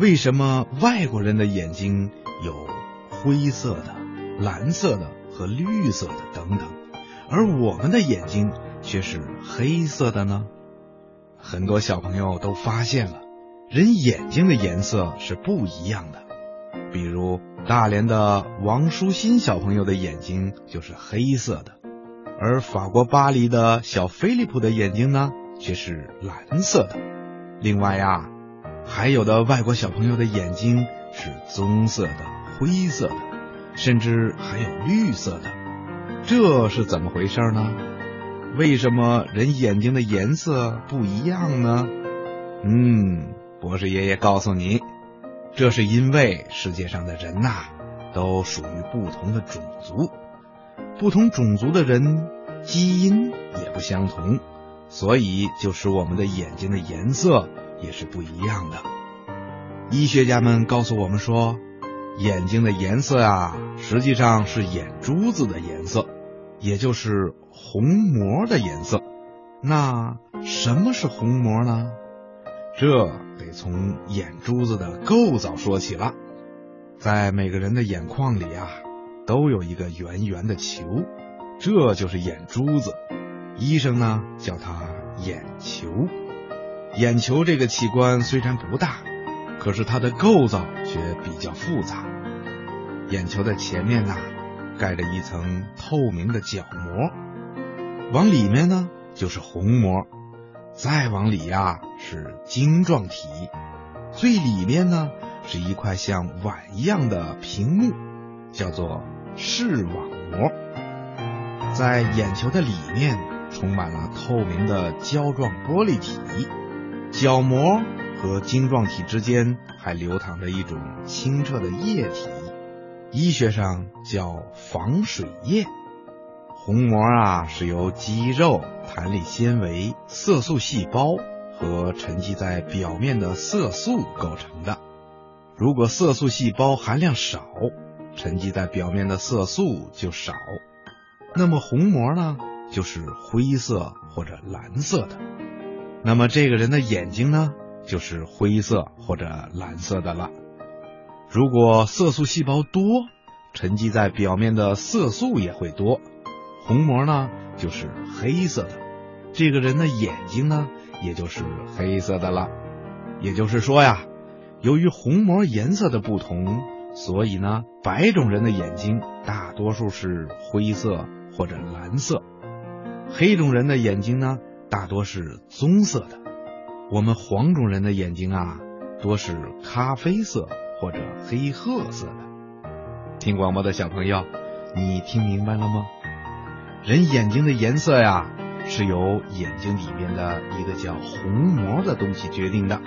为什么外国人的眼睛有灰色的、蓝色的和绿色的等等，而我们的眼睛却是黑色的呢？很多小朋友都发现了，人眼睛的颜色是不一样的。比如大连的王舒心小朋友的眼睛就是黑色的，而法国巴黎的小菲利普的眼睛呢却是蓝色的。另外呀。还有的外国小朋友的眼睛是棕色的、灰色的，甚至还有绿色的，这是怎么回事呢？为什么人眼睛的颜色不一样呢？嗯，博士爷爷告诉你，这是因为世界上的人呐，都属于不同的种族，不同种族的人基因也不相同，所以就使我们的眼睛的颜色。也是不一样的。医学家们告诉我们说，眼睛的颜色啊，实际上是眼珠子的颜色，也就是虹膜的颜色。那什么是虹膜呢？这得从眼珠子的构造说起了。在每个人的眼眶里啊，都有一个圆圆的球，这就是眼珠子。医生呢叫它眼球。眼球这个器官虽然不大，可是它的构造却比较复杂。眼球的前面呐，盖着一层透明的角膜，往里面呢就是虹膜，再往里呀是晶状体，最里面呢是一块像碗一样的屏幕，叫做视网膜。在眼球的里面充满了透明的胶状玻璃体。角膜和晶状体之间还流淌着一种清澈的液体，医学上叫防水液。虹膜啊是由肌肉、弹力纤维、色素细胞和沉积在表面的色素构成的。如果色素细胞含量少，沉积在表面的色素就少，那么虹膜呢就是灰色或者蓝色的。那么这个人的眼睛呢，就是灰色或者蓝色的了。如果色素细胞多，沉积在表面的色素也会多，虹膜呢就是黑色的。这个人的眼睛呢，也就是黑色的了。也就是说呀，由于虹膜颜色的不同，所以呢，白种人的眼睛大多数是灰色或者蓝色，黑种人的眼睛呢。大多是棕色的，我们黄种人的眼睛啊，多是咖啡色或者黑褐色的。听广播的小朋友，你听明白了吗？人眼睛的颜色呀，是由眼睛里面的一个叫虹膜的东西决定的，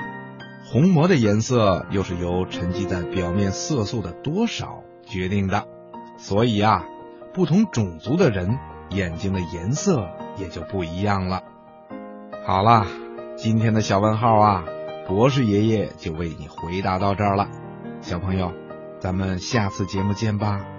虹膜的颜色又是由沉积在表面色素的多少决定的。所以啊，不同种族的人眼睛的颜色也就不一样了。好啦，今天的小问号啊，博士爷爷就为你回答到这儿了。小朋友，咱们下次节目见吧。